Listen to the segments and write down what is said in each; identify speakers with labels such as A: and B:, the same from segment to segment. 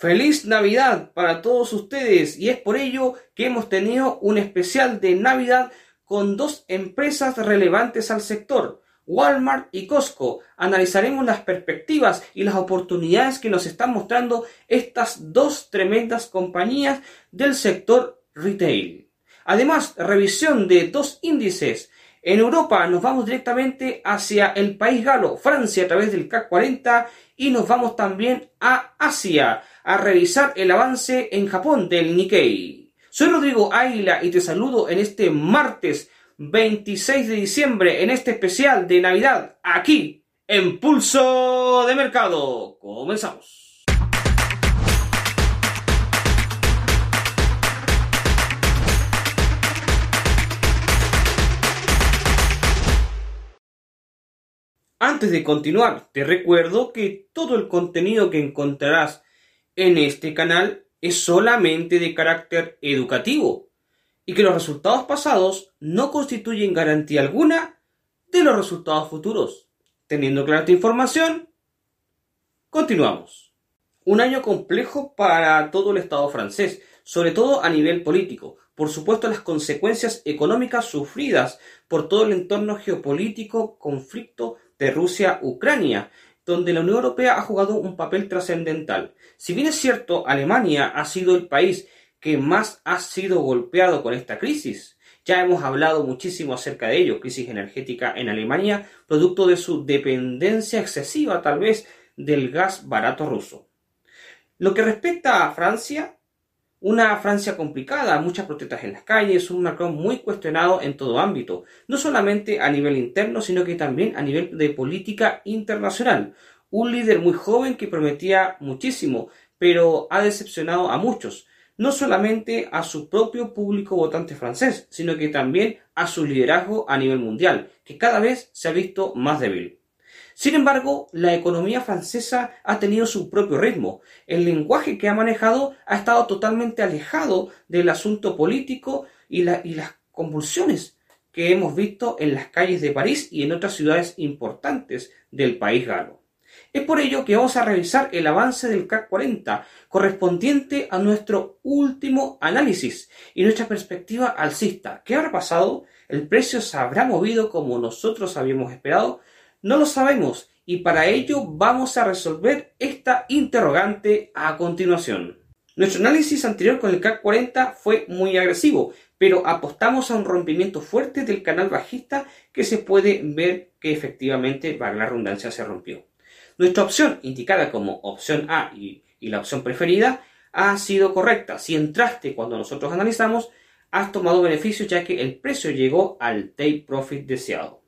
A: Feliz Navidad para todos ustedes y es por ello que hemos tenido un especial de Navidad con dos empresas relevantes al sector, Walmart y Costco. Analizaremos las perspectivas y las oportunidades que nos están mostrando estas dos tremendas compañías del sector retail. Además, revisión de dos índices. En Europa nos vamos directamente hacia el país galo, Francia, a través del CAC 40 y nos vamos también a Asia a revisar el avance en Japón del Nikkei. Soy Rodrigo Águila y te saludo en este martes 26 de diciembre en este especial de Navidad aquí en Pulso de Mercado. Comenzamos. Antes de continuar, te recuerdo que todo el contenido que encontrarás en este canal es solamente de carácter educativo y que los resultados pasados no constituyen garantía alguna de los resultados futuros. Teniendo clara esta información, continuamos. Un año complejo para todo el Estado francés, sobre todo a nivel político. Por supuesto, las consecuencias económicas sufridas por todo el entorno geopolítico, conflicto de Rusia-Ucrania, donde la Unión Europea ha jugado un papel trascendental. Si bien es cierto, Alemania ha sido el país que más ha sido golpeado con esta crisis, ya hemos hablado muchísimo acerca de ello, crisis energética en Alemania, producto de su dependencia excesiva tal vez del gas barato ruso. Lo que respecta a Francia, una Francia complicada, muchas protestas en las calles, un Macron muy cuestionado en todo ámbito, no solamente a nivel interno, sino que también a nivel de política internacional. Un líder muy joven que prometía muchísimo, pero ha decepcionado a muchos, no solamente a su propio público votante francés, sino que también a su liderazgo a nivel mundial, que cada vez se ha visto más débil. Sin embargo, la economía francesa ha tenido su propio ritmo. El lenguaje que ha manejado ha estado totalmente alejado del asunto político y, las convulsiones que hemos visto en las calles de París y en otras ciudades importantes del país galo. Es por ello que vamos a revisar el avance del CAC 40 correspondiente a nuestro último análisis y nuestra perspectiva alcista. ¿Qué habrá pasado? ¿El precio se habrá movido como nosotros habíamos esperado? No lo sabemos y para ello vamos a resolver esta interrogante a continuación. Nuestro análisis anterior con el CAC 40 fue muy agresivo, pero apostamos a un rompimiento fuerte del canal bajista que se puede ver que efectivamente, para la redundancia, se rompió. Nuestra opción, indicada como opción A y, y la opción preferida, ha sido correcta. Si entraste cuando nosotros analizamos, has tomado beneficios ya que el precio llegó al take profit deseado.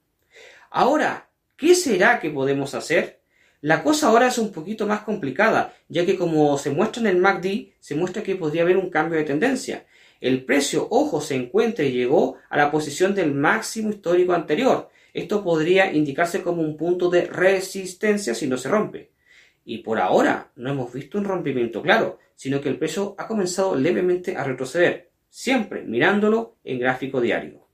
A: Ahora, ¿Qué será que podemos hacer? La cosa ahora es un poquito más complicada, ya que como se muestra en el MACD, se muestra que podría haber un cambio de tendencia. El precio, ojo, se encuentra y llegó a la posición del máximo histórico anterior. Esto podría indicarse como un punto de resistencia si no se rompe. Y por ahora no hemos visto un rompimiento claro, sino que el precio ha comenzado levemente a retroceder, siempre mirándolo en gráfico diario.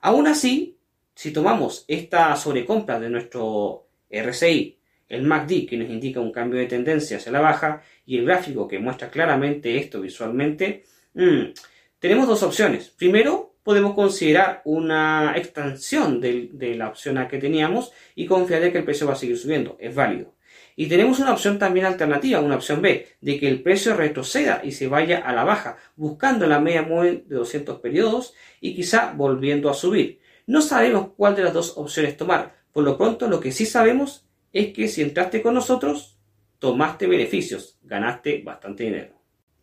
A: Aún así, si tomamos esta sobrecompra de nuestro RSI, el MACD que nos indica un cambio de tendencia hacia la baja y el gráfico que muestra claramente esto visualmente, mm, tenemos dos opciones. Primero, podemos considerar una extensión de, la opción A que teníamos y confiar de que el precio va a seguir subiendo. Es válido. Y tenemos una opción también alternativa, una opción B, de que el precio retroceda y se vaya a la baja, buscando la media móvil de 200 periodos y quizá volviendo a subir. No sabemos cuál de las dos opciones tomar. Por lo pronto, lo que sí sabemos es que si entraste con nosotros, tomaste beneficios, ganaste bastante dinero.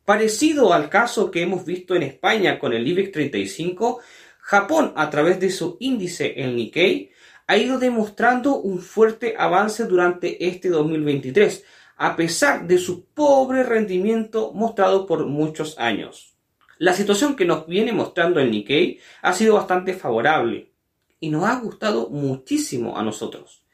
A: Parecido al caso que hemos visto en España con el IBEX 35, Japón, a través de su índice, el Nikkei, ha ido demostrando un fuerte avance durante este 2023, a pesar de su pobre rendimiento mostrado por muchos años. La situación que nos viene mostrando el Nikkei ha sido bastante favorable y nos ha gustado muchísimo a nosotros.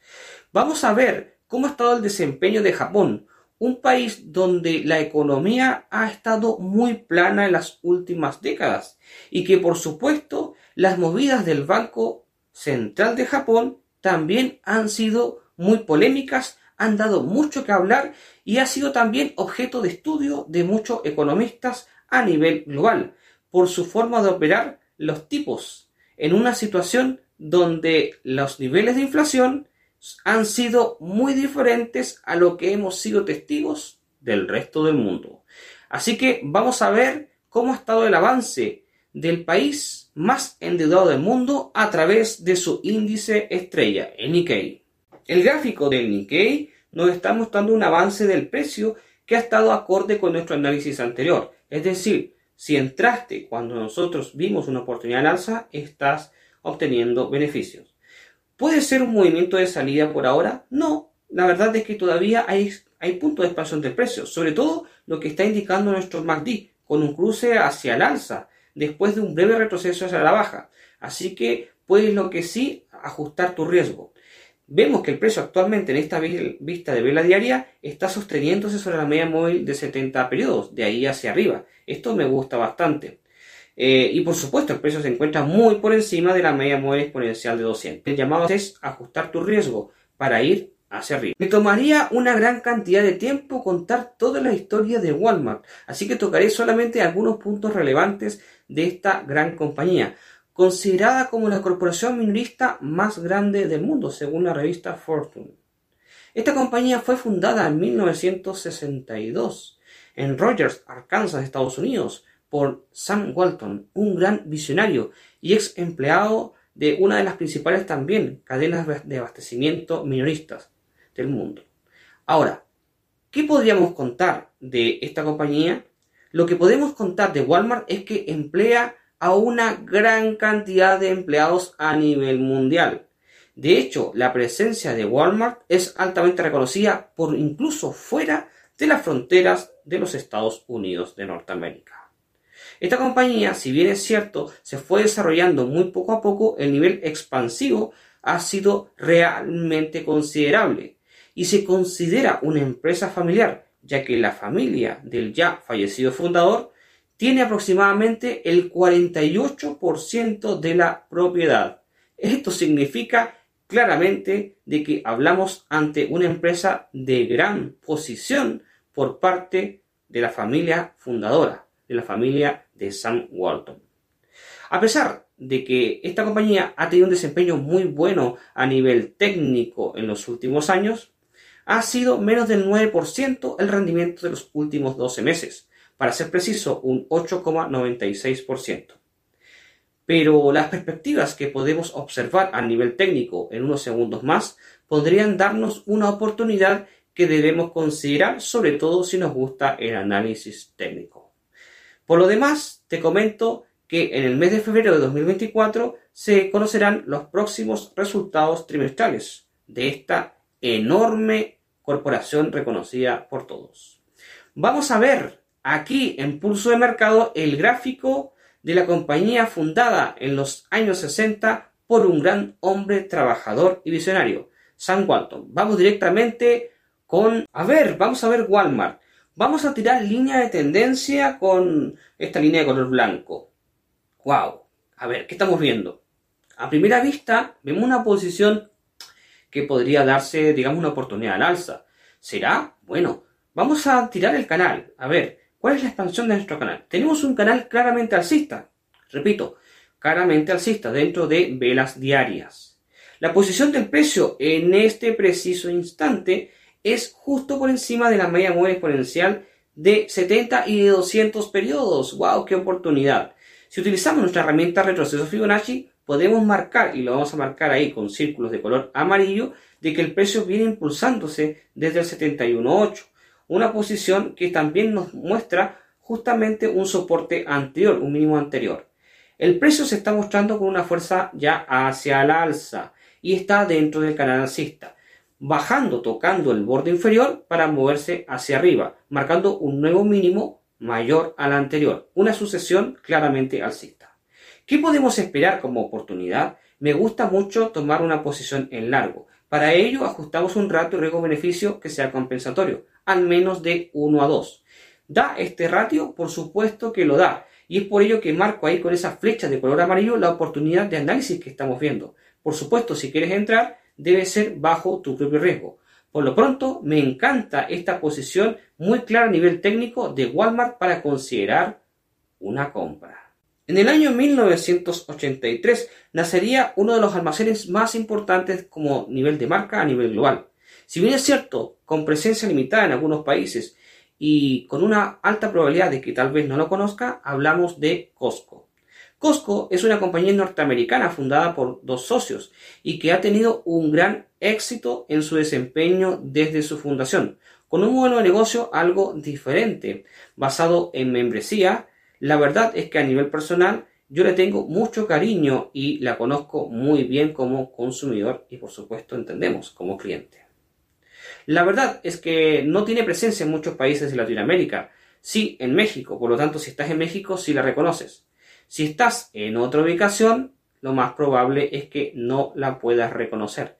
A: Vamos a ver cómo ha estado el desempeño de Japón, un país donde la economía ha estado muy plana en las últimas décadas y que por supuesto las movidas del Banco Central de Japón también han sido muy polémicas han dado mucho que hablar y ha sido también objeto de estudio de muchos economistas a nivel global por su forma de operar los tipos en una situación donde los niveles de inflación han sido muy diferentes a lo que hemos sido testigos del resto del mundo. Así que vamos a ver cómo ha estado el avance del país más endeudado del mundo a través de su índice estrella, el Nikkei. El gráfico del Nikkei nos está mostrando un avance del precio que ha estado acorde con nuestro análisis anterior. Es decir, si entraste cuando nosotros vimos una oportunidad de alza, estás obteniendo beneficios. ¿Puede ser un movimiento de salida por ahora? No, la verdad es que todavía hay, hay puntos de expansión del precio, sobre todo lo que está indicando nuestro MACD, con un cruce hacia el alza, después de un breve retroceso hacia la baja. Así que puedes lo que sí ajustar tu riesgo. Vemos que el precio actualmente en esta vista de vela diaria está sosteniéndose sobre la media móvil de 70 periodos, de ahí hacia arriba. Esto me gusta bastante. Eh, y por supuesto, el precio se encuentra muy por encima de la media móvil exponencial de 200. El llamado es ajustar tu riesgo para ir hacia arriba. Me tomaría una gran cantidad de tiempo contar toda la historia de Walmart, así que tocaré solamente algunos puntos relevantes de esta gran compañía, considerada como la corporación minorista más grande del mundo, según la revista Fortune. Esta compañía fue fundada en 1962 en Rogers, Arkansas, Estados Unidos, por Sam Walton, un gran visionario y ex empleado de una de las principales también cadenas de abastecimiento minoristas del mundo. Ahora, ¿qué podríamos contar de esta compañía? Lo que podemos contar de Walmart es que emplea a una gran cantidad de empleados a nivel mundial. De hecho, la presencia de Walmart es altamente reconocida por incluso fuera de las fronteras de los Estados Unidos de Norteamérica. Esta compañía, si bien es cierto, se fue desarrollando muy poco a poco, el nivel expansivo ha sido realmente considerable y se considera una empresa familiar, ya que la familia del ya fallecido fundador tiene aproximadamente el 48% de la propiedad. Esto significa claramente de que hablamos ante una empresa de gran posición por parte de la familia fundadora, de la familia de Sam Walton. A pesar de que esta compañía ha tenido un desempeño muy bueno a nivel técnico en los últimos años, ha sido menos del 9% el rendimiento de los últimos 12 meses, para ser preciso, un 8,96%. Pero las perspectivas que podemos observar a nivel técnico en unos segundos más podrían darnos una oportunidad que debemos considerar, sobre todo si nos gusta el análisis técnico. Por lo demás, te comento que en el mes de febrero de 2024 se conocerán los próximos resultados trimestrales de esta enorme corporación reconocida por todos. Vamos a ver aquí en pulso de mercado el gráfico de la compañía fundada en los años 60 por un gran hombre trabajador y visionario, Sam Walton. Vamos directamente con, a ver, vamos a ver Walmart. Vamos a tirar línea de tendencia con esta línea de color blanco. ¡Wow! A ver, ¿qué estamos viendo? A primera vista, vemos una posición que podría darse, digamos, una oportunidad al alza. ¿Será? Bueno, vamos a tirar el canal. A ver, ¿cuál es la expansión de nuestro canal? Tenemos un canal claramente alcista. Repito, claramente alcista dentro de velas diarias. La posición del precio en este preciso instante es justo por encima de la media móvil exponencial de 70 y de 200 periodos. ¡Wow! ¡Qué oportunidad! Si utilizamos nuestra herramienta retroceso Fibonacci, podemos marcar, y lo vamos a marcar ahí con círculos de color amarillo, de que el precio viene impulsándose desde el 71.8. Una posición que también nos muestra justamente un soporte anterior, un mínimo anterior. El precio se está mostrando con una fuerza ya hacia la alza y está dentro del canal alcista bajando, tocando el borde inferior para moverse hacia arriba, marcando un nuevo mínimo mayor al anterior, una sucesión claramente alcista. ¿Qué podemos esperar como oportunidad? Me gusta mucho tomar una posición en largo. Para ello ajustamos un ratio riesgo-beneficio que sea compensatorio, al menos de 1 a 2. ¿Da este ratio? Por supuesto que lo da. Y es por ello que marco ahí con esa flecha de color amarillo la oportunidad de análisis que estamos viendo. Por supuesto, si quieres entrar, debe ser bajo tu propio riesgo. Por lo pronto, me encanta esta posición muy clara a nivel técnico de Walmart para considerar una compra. En el año 1983 nacería uno de los almacenes más importantes como nivel de marca a nivel global. Si bien es cierto, con presencia limitada en algunos países y con una alta probabilidad de que tal vez no lo conozca, hablamos de Costco. Costco es una compañía norteamericana fundada por dos socios y que ha tenido un gran éxito en su desempeño desde su fundación, con un modelo de negocio algo diferente, basado en membresía. La verdad es que a nivel personal yo le tengo mucho cariño y la conozco muy bien como consumidor y por supuesto entendemos como cliente. La verdad es que no tiene presencia en muchos países de Latinoamérica. Sí, en México, por lo tanto, si estás en México, sí la reconoces. Si estás en otra ubicación, lo más probable es que no la puedas reconocer.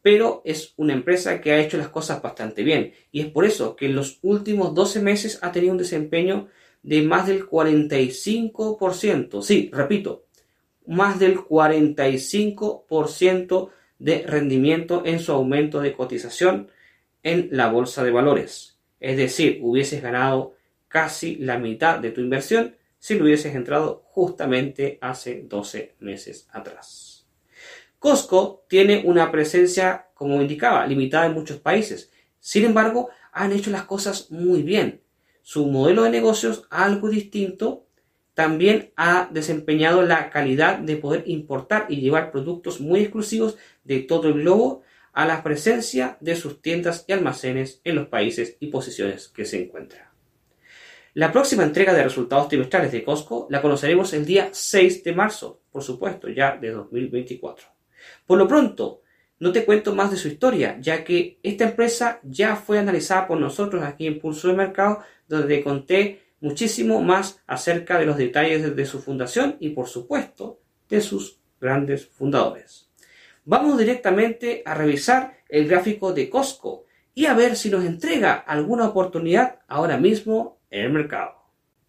A: Pero es una empresa que ha hecho las cosas bastante bien y es por eso que en los últimos 12 meses ha tenido un desempeño de más del 45%. Sí, repito, más del 45% de rendimiento en su aumento de cotización en la bolsa de valores. Es decir, hubieses ganado casi la mitad de tu inversión si lo hubieses entrado justamente hace 12 meses atrás. Costco tiene una presencia, como indicaba, limitada en muchos países. Sin embargo, han hecho las cosas muy bien. Su modelo de negocios, algo distinto, también ha desempeñado la calidad de poder importar y llevar productos muy exclusivos de todo el globo a la presencia de sus tiendas y almacenes en los países y posiciones que se encuentran. La próxima entrega de resultados trimestrales de Costco la conoceremos el día 6 de marzo, por supuesto, ya de 2024. Por lo pronto, no te cuento más de su historia, ya que esta empresa ya fue analizada por nosotros aquí en Pulso de Mercado, donde conté muchísimo más acerca de los detalles de su fundación y, por supuesto, de sus grandes fundadores. Vamos directamente a revisar el gráfico de Costco y a ver si nos entrega alguna oportunidad ahora mismo en el mercado.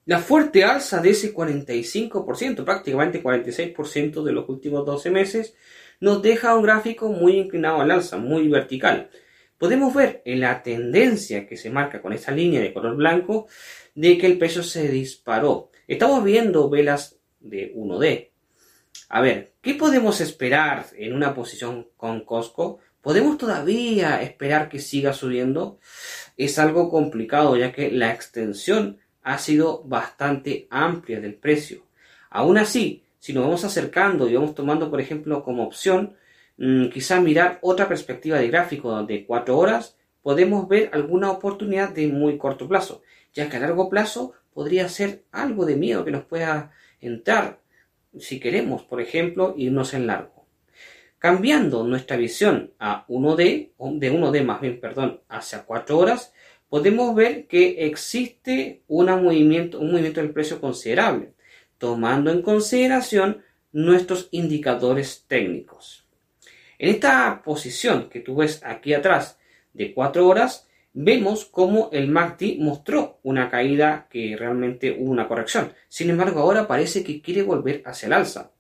A: La fuerte alza de ese 45%, prácticamente 46% de los últimos 12 meses, nos deja un gráfico muy inclinado al alza, muy vertical. Podemos ver en la tendencia que se marca con esta línea de color blanco de que el peso se disparó. Estamos viendo velas de 1D, a ver, ¿qué podemos esperar en una posición con Costco? ¿Podemos todavía esperar que siga subiendo? Es algo complicado ya que la extensión ha sido bastante amplia del precio. Aún así, si nos vamos acercando y vamos tomando, por ejemplo, como opción, mm, quizá mirar otra perspectiva de gráfico de 4 horas, podemos ver alguna oportunidad de muy corto plazo, ya que a largo plazo podría ser algo de miedo que nos pueda entrar si queremos, por ejemplo, irnos en largo. Cambiando nuestra visión a 1D, de 1D más bien, perdón, hacia 4 horas, podemos ver que existe movimiento, un movimiento del precio considerable, tomando en consideración nuestros indicadores técnicos. En esta posición que tú ves aquí atrás de 4 horas, vemos cómo el MACD mostró una caída que realmente hubo una corrección. Sin embargo, ahora parece que quiere volver hacia el alza.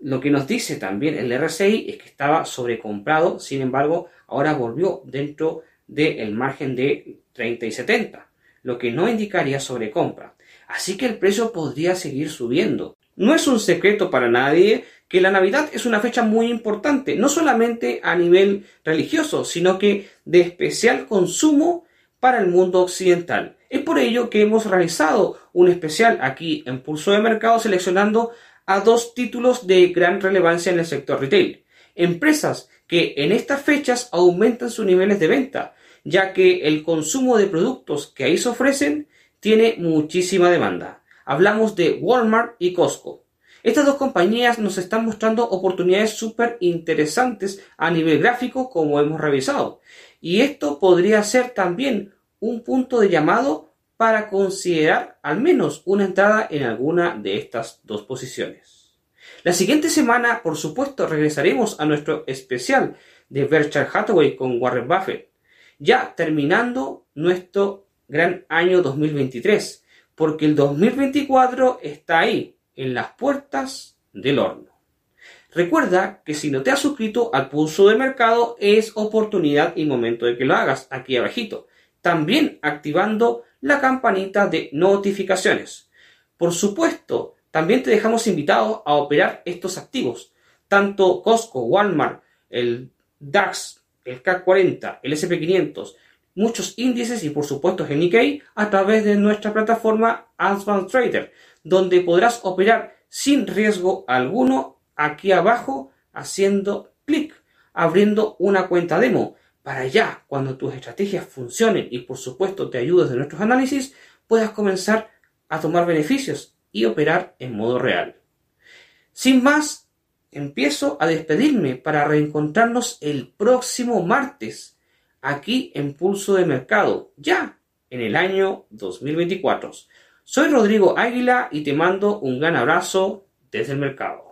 A: Lo que nos dice también el RSI es que estaba sobrecomprado, sin embargo, ahora volvió dentro del margen de 30 y 70, lo que no indicaría sobrecompra. Así que el precio podría seguir subiendo. No es un secreto para nadie que la Navidad es una fecha muy importante, no solamente a nivel religioso, sino que de especial consumo para el mundo occidental. Es por ello que hemos realizado un especial aquí en Pulso de Mercado seleccionando a dos títulos de gran relevancia en el sector retail. Empresas que en estas fechas aumentan sus niveles de venta, ya que el consumo de productos que ahí se ofrecen tiene muchísima demanda. Hablamos de Walmart y Costco. Estas dos compañías nos están mostrando oportunidades súper interesantes a nivel gráfico como hemos revisado. Y esto podría ser también un punto de llamado para considerar al menos una entrada en alguna de estas dos posiciones. La siguiente semana, por supuesto, regresaremos a nuestro especial de Berkshire Hathaway con Warren Buffett, ya terminando nuestro gran año 2023, porque el 2024 está ahí, en las puertas del horno. Recuerda que si no te has suscrito al pulso de mercado es oportunidad y momento de que lo hagas aquí abajito. También activando la campanita de notificaciones. Por supuesto, también te dejamos invitado a operar estos activos. Tanto Costco, Walmart, el DAX, el CAC 40, el SP500, muchos índices y por supuesto el Nikkei a través de nuestra plataforma Advanced Trader, donde podrás operar sin riesgo alguno aquí abajo haciendo clic, abriendo una cuenta demo, para ya cuando tus estrategias funcionen y por supuesto te ayudes de nuestros análisis, puedas comenzar a tomar beneficios y operar en modo real. Sin más, empiezo a despedirme para reencontrarnos el próximo martes, aquí en Pulso de Mercado, ya en el año 2024. Soy Rodrigo Águila y te mando un gran abrazo desde el mercado.